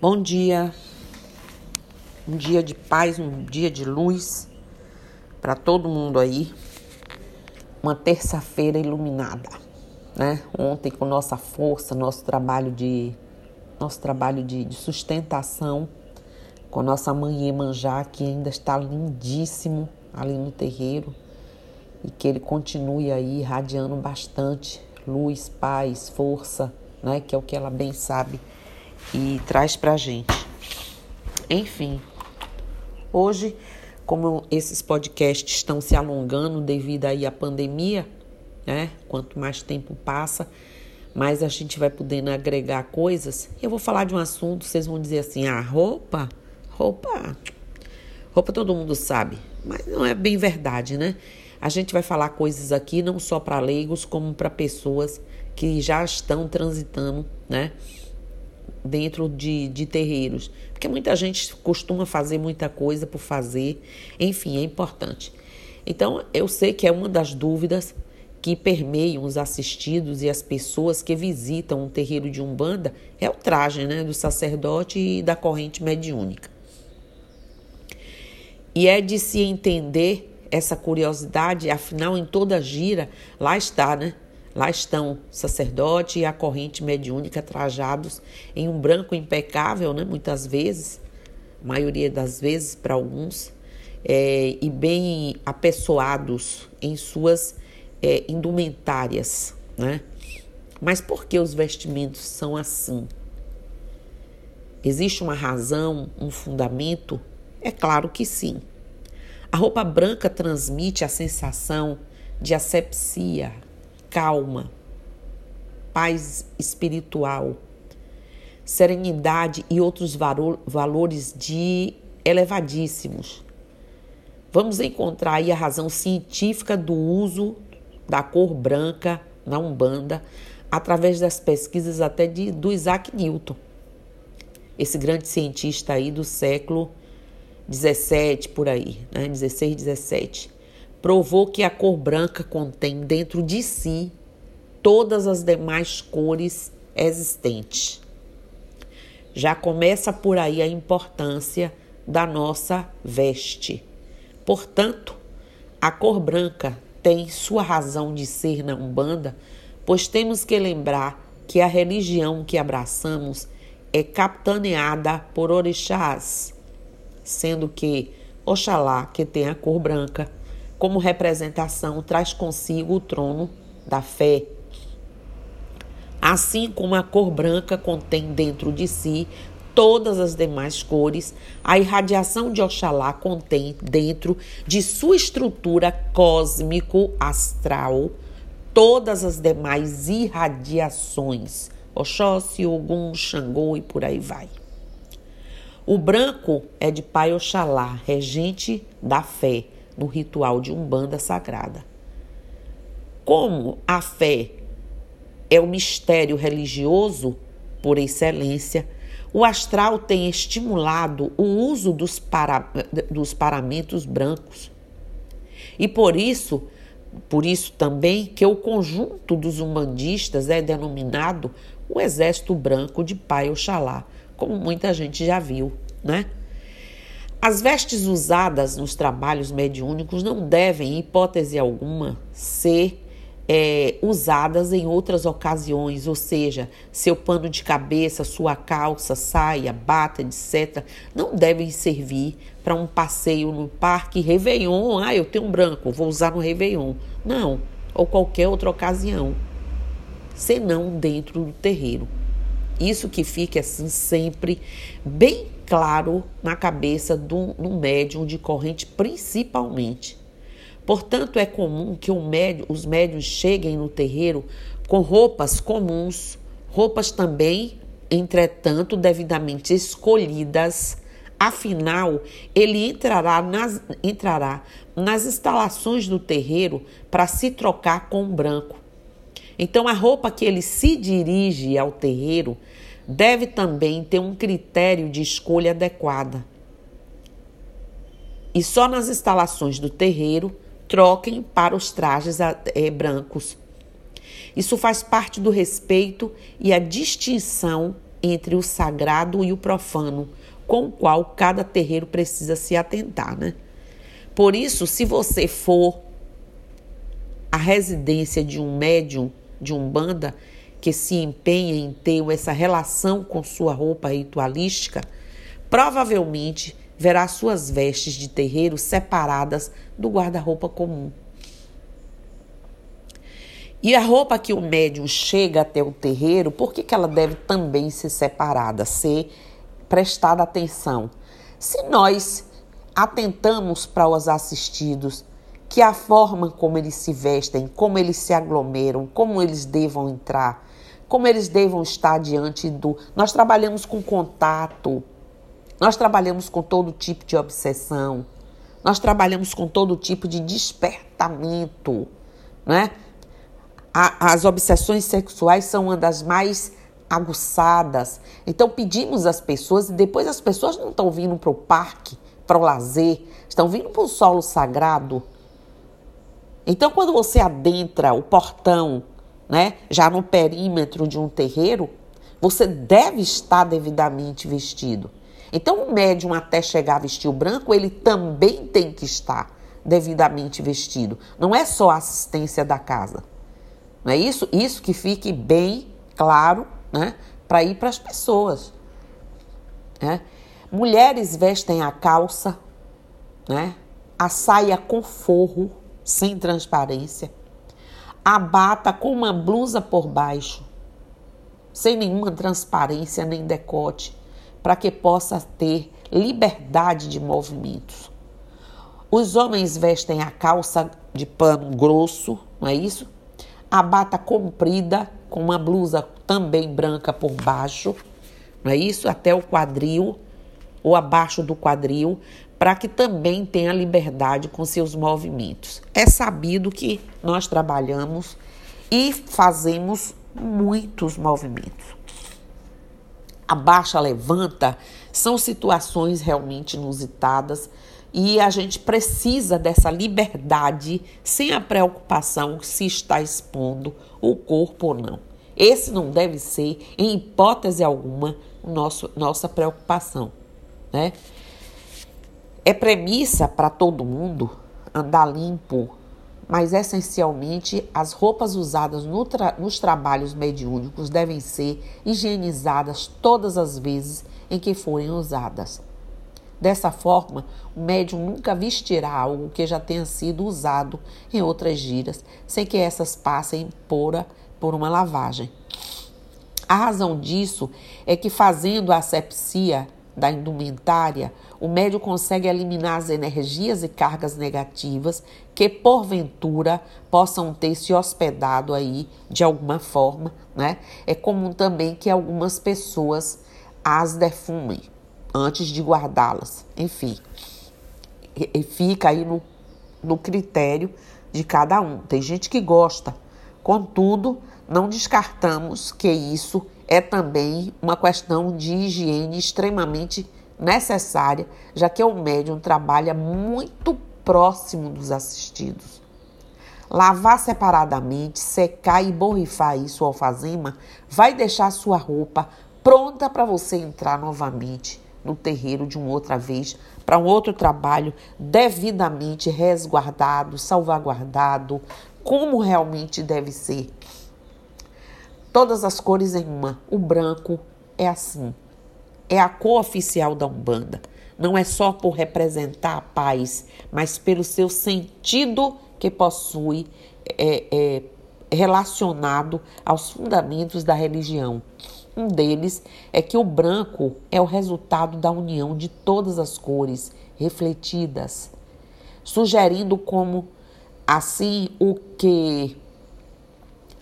Bom dia, um dia de paz, um dia de luz para todo mundo aí. Uma terça-feira iluminada, né? Ontem com nossa força, nosso trabalho de nosso trabalho de, de sustentação com nossa mãe Emanjá, que ainda está lindíssimo ali no terreiro e que ele continue aí irradiando bastante luz, paz, força, né? Que é o que ela bem sabe e traz para a gente. Enfim, hoje, como esses podcasts estão se alongando devido aí à pandemia, né? Quanto mais tempo passa, mais a gente vai podendo agregar coisas. Eu vou falar de um assunto, vocês vão dizer assim: ah, roupa, roupa, roupa todo mundo sabe, mas não é bem verdade, né? A gente vai falar coisas aqui não só para leigos, como para pessoas que já estão transitando, né? Dentro de, de terreiros. Porque muita gente costuma fazer muita coisa por fazer, enfim, é importante. Então, eu sei que é uma das dúvidas que permeiam os assistidos e as pessoas que visitam um terreiro de Umbanda é o traje né, do sacerdote e da corrente mediúnica. E é de se entender essa curiosidade, afinal, em toda gira, lá está, né? Lá estão sacerdote e a corrente mediúnica trajados em um branco impecável, né? muitas vezes, maioria das vezes para alguns, é, e bem apessoados em suas é, indumentárias. Né? Mas por que os vestimentos são assim? Existe uma razão, um fundamento? É claro que sim. A roupa branca transmite a sensação de asepsia, calma, paz espiritual, serenidade e outros valores de elevadíssimos. Vamos encontrar aí a razão científica do uso da cor branca na Umbanda através das pesquisas até de, do Isaac Newton. Esse grande cientista aí do século 17 por aí, né? 16, 17 provou que a cor branca contém dentro de si todas as demais cores existentes. Já começa por aí a importância da nossa veste. Portanto, a cor branca tem sua razão de ser na Umbanda, pois temos que lembrar que a religião que abraçamos é capitaneada por orixás, sendo que Oxalá, que tem a cor branca, como representação, traz consigo o trono da fé. Assim como a cor branca contém dentro de si todas as demais cores, a irradiação de Oxalá contém dentro de sua estrutura cósmico-astral todas as demais irradiações, Oxóssi, Ogum, Xangô e por aí vai. O branco é de Pai Oxalá, regente da fé, no ritual de umbanda sagrada. Como a fé é o mistério religioso por excelência, o astral tem estimulado o uso dos, para, dos paramentos brancos. E por isso, por isso também que o conjunto dos umbandistas é denominado o Exército Branco de Pai Oxalá, como muita gente já viu, né? As vestes usadas nos trabalhos mediúnicos não devem, em hipótese alguma, ser é, usadas em outras ocasiões, ou seja, seu pano de cabeça, sua calça, saia, bata, etc., não devem servir para um passeio no parque Réveillon. Ah, eu tenho um branco, vou usar no Réveillon. Não, ou qualquer outra ocasião, senão dentro do terreiro. Isso que fique assim sempre bem claro na cabeça do no médium de corrente, principalmente. Portanto, é comum que médium, os médiums cheguem no terreiro com roupas comuns, roupas também, entretanto, devidamente escolhidas. Afinal, ele entrará nas, entrará nas instalações do terreiro para se trocar com o branco. Então, a roupa que ele se dirige ao terreiro deve também ter um critério de escolha adequada. E só nas instalações do terreiro troquem para os trajes é, brancos. Isso faz parte do respeito e a distinção entre o sagrado e o profano, com o qual cada terreiro precisa se atentar, né? Por isso, se você for a residência de um médium de umbanda que se empenha em ter essa relação com sua roupa ritualística, provavelmente verá suas vestes de terreiro separadas do guarda-roupa comum. E a roupa que o médium chega até o terreiro, por que, que ela deve também ser separada, ser prestada atenção? Se nós atentamos para os assistidos, que a forma como eles se vestem, como eles se aglomeram, como eles devam entrar, como eles devam estar diante do. Nós trabalhamos com contato, nós trabalhamos com todo tipo de obsessão, nós trabalhamos com todo tipo de despertamento, né? as obsessões sexuais são uma das mais aguçadas. Então pedimos às pessoas, e depois as pessoas não estão vindo para o parque, para o lazer, estão vindo para o solo sagrado. Então, quando você adentra o portão, né, já no perímetro de um terreiro, você deve estar devidamente vestido. Então, o médium, até chegar a vestir o branco, ele também tem que estar devidamente vestido. Não é só a assistência da casa. Não é isso? Isso que fique bem claro, né, para ir para as pessoas. Né? Mulheres vestem a calça, né, a saia com forro, sem transparência, a bata com uma blusa por baixo, sem nenhuma transparência nem decote, para que possa ter liberdade de movimentos. Os homens vestem a calça de pano grosso, não é isso? A bata comprida, com uma blusa também branca por baixo, não é isso? Até o quadril, ou abaixo do quadril, para que também tenha liberdade com seus movimentos. É sabido que nós trabalhamos e fazemos muitos movimentos. A baixa levanta são situações realmente inusitadas e a gente precisa dessa liberdade sem a preocupação se está expondo o corpo ou não. Esse não deve ser, em hipótese alguma, nosso, nossa preocupação. Né? É premissa para todo mundo andar limpo, mas essencialmente as roupas usadas no tra nos trabalhos mediúnicos devem ser higienizadas todas as vezes em que forem usadas. Dessa forma, o médium nunca vestirá algo que já tenha sido usado em outras giras, sem que essas passem por, por uma lavagem. A razão disso é que, fazendo a asepsia da indumentária, o médium consegue eliminar as energias e cargas negativas que, porventura, possam ter se hospedado aí de alguma forma, né? É comum também que algumas pessoas as defumem antes de guardá-las. Enfim, e fica aí no, no critério de cada um. Tem gente que gosta, contudo, não descartamos que isso é também uma questão de higiene extremamente necessária, já que o médium trabalha muito próximo dos assistidos. Lavar separadamente, secar e borrifar isso ao alfazema vai deixar sua roupa pronta para você entrar novamente no terreiro de uma outra vez, para um outro trabalho devidamente resguardado, salvaguardado, como realmente deve ser todas as cores em uma. O branco é assim. É a cor oficial da Umbanda. Não é só por representar a paz, mas pelo seu sentido que possui é, é, relacionado aos fundamentos da religião. Um deles é que o branco é o resultado da união de todas as cores refletidas, sugerindo como assim o que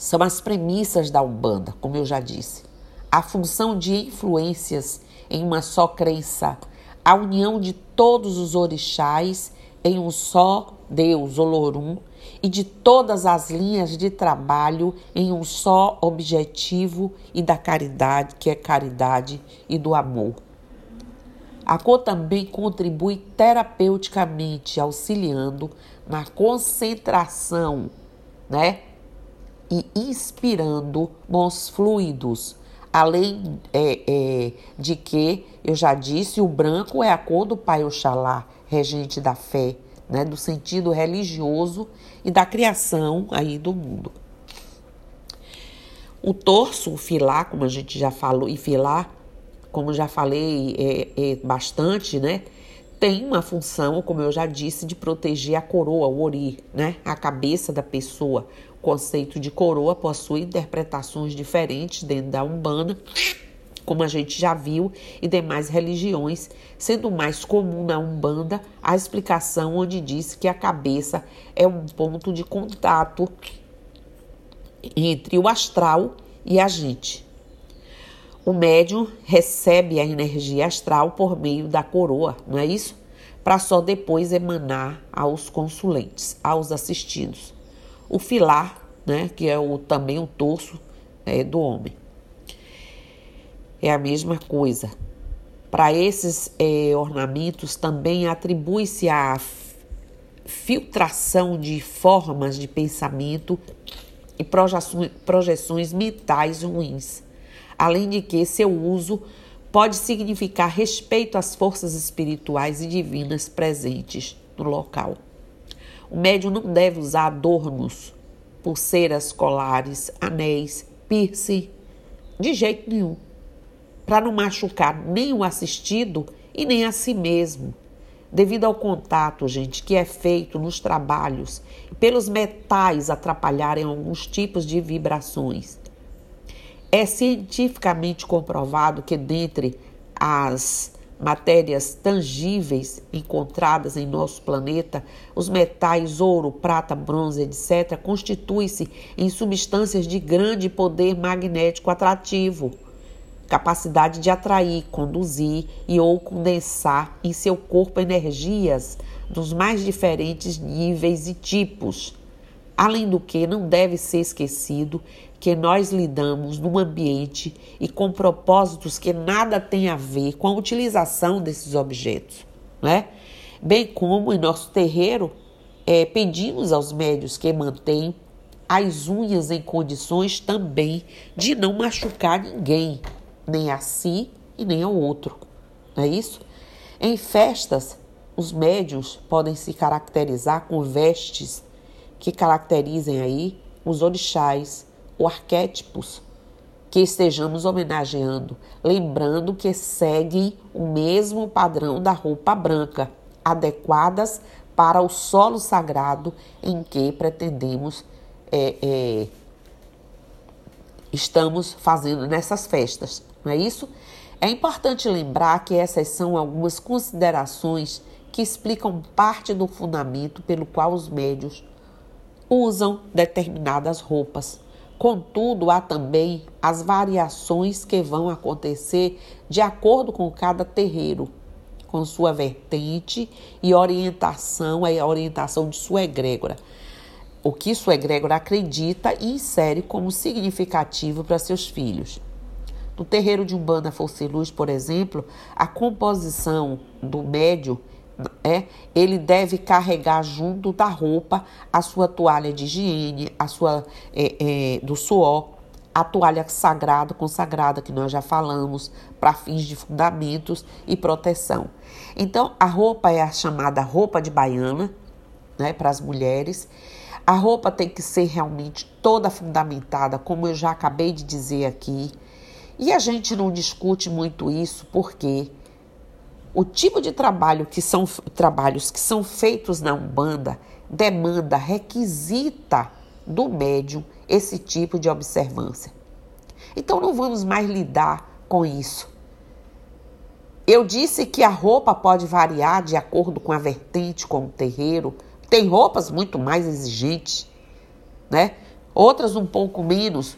são as premissas da Umbanda, como eu já disse. A função de influências em uma só crença, a união de todos os orixás em um só Deus, Olorum, e de todas as linhas de trabalho em um só objetivo e da caridade, que é caridade e do amor. A cor também contribui terapeuticamente, auxiliando na concentração, né? E inspirando bons fluidos, Além é, é, de que, eu já disse, o branco é a cor do Pai Oxalá, regente da fé, né, do sentido religioso e da criação aí do mundo. O torso, o filá, como a gente já falou, e filá, como já falei é, é bastante, né? Tem uma função, como eu já disse, de proteger a coroa, o ori, né? A cabeça da pessoa. O conceito de coroa possui interpretações diferentes dentro da Umbanda, como a gente já viu, e demais religiões, sendo mais comum na Umbanda a explicação onde diz que a cabeça é um ponto de contato entre o astral e a gente. O médium recebe a energia astral por meio da coroa, não é isso? Para só depois emanar aos consulentes, aos assistidos. O filar, né, que é o, também o torso é, do homem. É a mesma coisa. Para esses é, ornamentos também atribui-se a filtração de formas de pensamento e projeções, projeções mentais ruins, além de que seu uso pode significar respeito às forças espirituais e divinas presentes no local. O médium não deve usar adornos, pulseiras colares, anéis, piercing, de jeito nenhum, para não machucar nem o assistido e nem a si mesmo devido ao contato, gente, que é feito nos trabalhos, pelos metais atrapalharem alguns tipos de vibrações. É cientificamente comprovado que dentre as matérias tangíveis encontradas em nosso planeta, os metais ouro, prata, bronze, etc., constituem-se em substâncias de grande poder magnético atrativo capacidade de atrair, conduzir e ou condensar em seu corpo energias dos mais diferentes níveis e tipos. Além do que, não deve ser esquecido que nós lidamos num ambiente e com propósitos que nada têm a ver com a utilização desses objetos, né? Bem como em nosso terreiro, é, pedimos aos médios que mantenham as unhas em condições também de não machucar ninguém, nem a si e nem ao outro. Não é isso? Em festas, os médios podem se caracterizar com vestes que caracterizem aí os orixás ou arquétipos que estejamos homenageando, lembrando que seguem o mesmo padrão da roupa branca, adequadas para o solo sagrado em que pretendemos é, é, estamos fazendo nessas festas não é isso? É importante lembrar que essas são algumas considerações que explicam parte do fundamento pelo qual os médios usam determinadas roupas. Contudo, há também as variações que vão acontecer de acordo com cada terreiro, com sua vertente e orientação, a orientação de sua egrégora. O que sua egrégora acredita e insere como significativo para seus filhos. No terreiro de Umbanda Força e Luz, por exemplo, a composição do médio é, ele deve carregar junto da roupa a sua toalha de higiene, a sua é, é, do suor, a toalha sagrada, consagrada, que nós já falamos, para fins de fundamentos e proteção. Então, a roupa é a chamada roupa de baiana, né, para as mulheres. A roupa tem que ser realmente toda fundamentada, como eu já acabei de dizer aqui. E a gente não discute muito isso porque o tipo de trabalho que são trabalhos que são feitos na Umbanda demanda, requisita do médium esse tipo de observância. Então não vamos mais lidar com isso. Eu disse que a roupa pode variar de acordo com a vertente, com o terreiro. Tem roupas muito mais exigentes, né? Outras um pouco menos.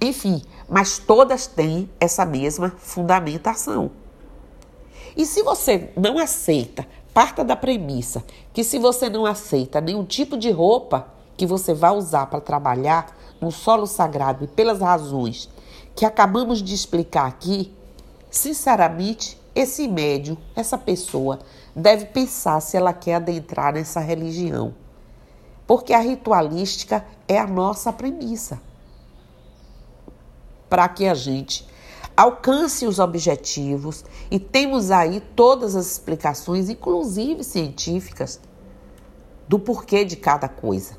Enfim, mas todas têm essa mesma fundamentação. E se você não aceita, parta da premissa que se você não aceita nenhum tipo de roupa que você vai usar para trabalhar no solo sagrado e pelas razões que acabamos de explicar aqui, sinceramente, esse médium, essa pessoa, deve pensar se ela quer adentrar nessa religião. Porque a ritualística é a nossa premissa. para que a gente alcance os objetivos e temos aí todas as explicações, inclusive científicas, do porquê de cada coisa,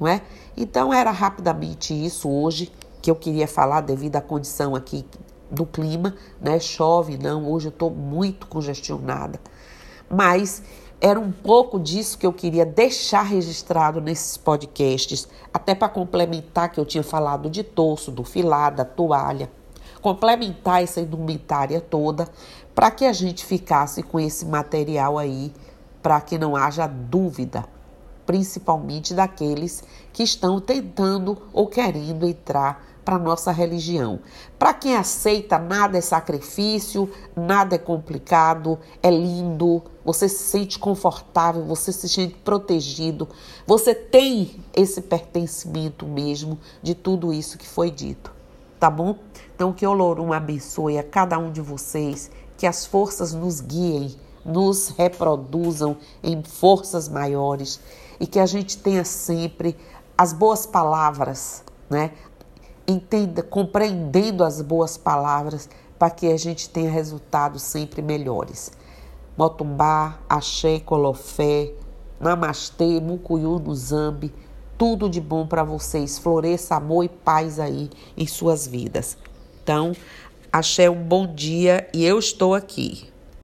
não é? Então era rapidamente isso hoje que eu queria falar devido à condição aqui do clima, né? Chove, não, hoje eu estou muito congestionada. Mas era um pouco disso que eu queria deixar registrado nesses podcasts, até para complementar que eu tinha falado de torso, do filar, da toalha, complementar essa indumentária toda, para que a gente ficasse com esse material aí, para que não haja dúvida, principalmente daqueles que estão tentando ou querendo entrar para nossa religião. Para quem aceita, nada é sacrifício, nada é complicado, é lindo, você se sente confortável, você se sente protegido, você tem esse pertencimento mesmo de tudo isso que foi dito, tá bom? Então que Olorum abençoe a cada um de vocês, que as forças nos guiem, nos reproduzam em forças maiores e que a gente tenha sempre as boas palavras, né? entenda, compreendendo as boas palavras para que a gente tenha resultados sempre melhores. Motumbá, Axé, Colofé, Namastê, Mucuyu, Nuzambi, tudo de bom para vocês. Floresça amor e paz aí em suas vidas. Então, Axé, um bom dia e eu estou aqui.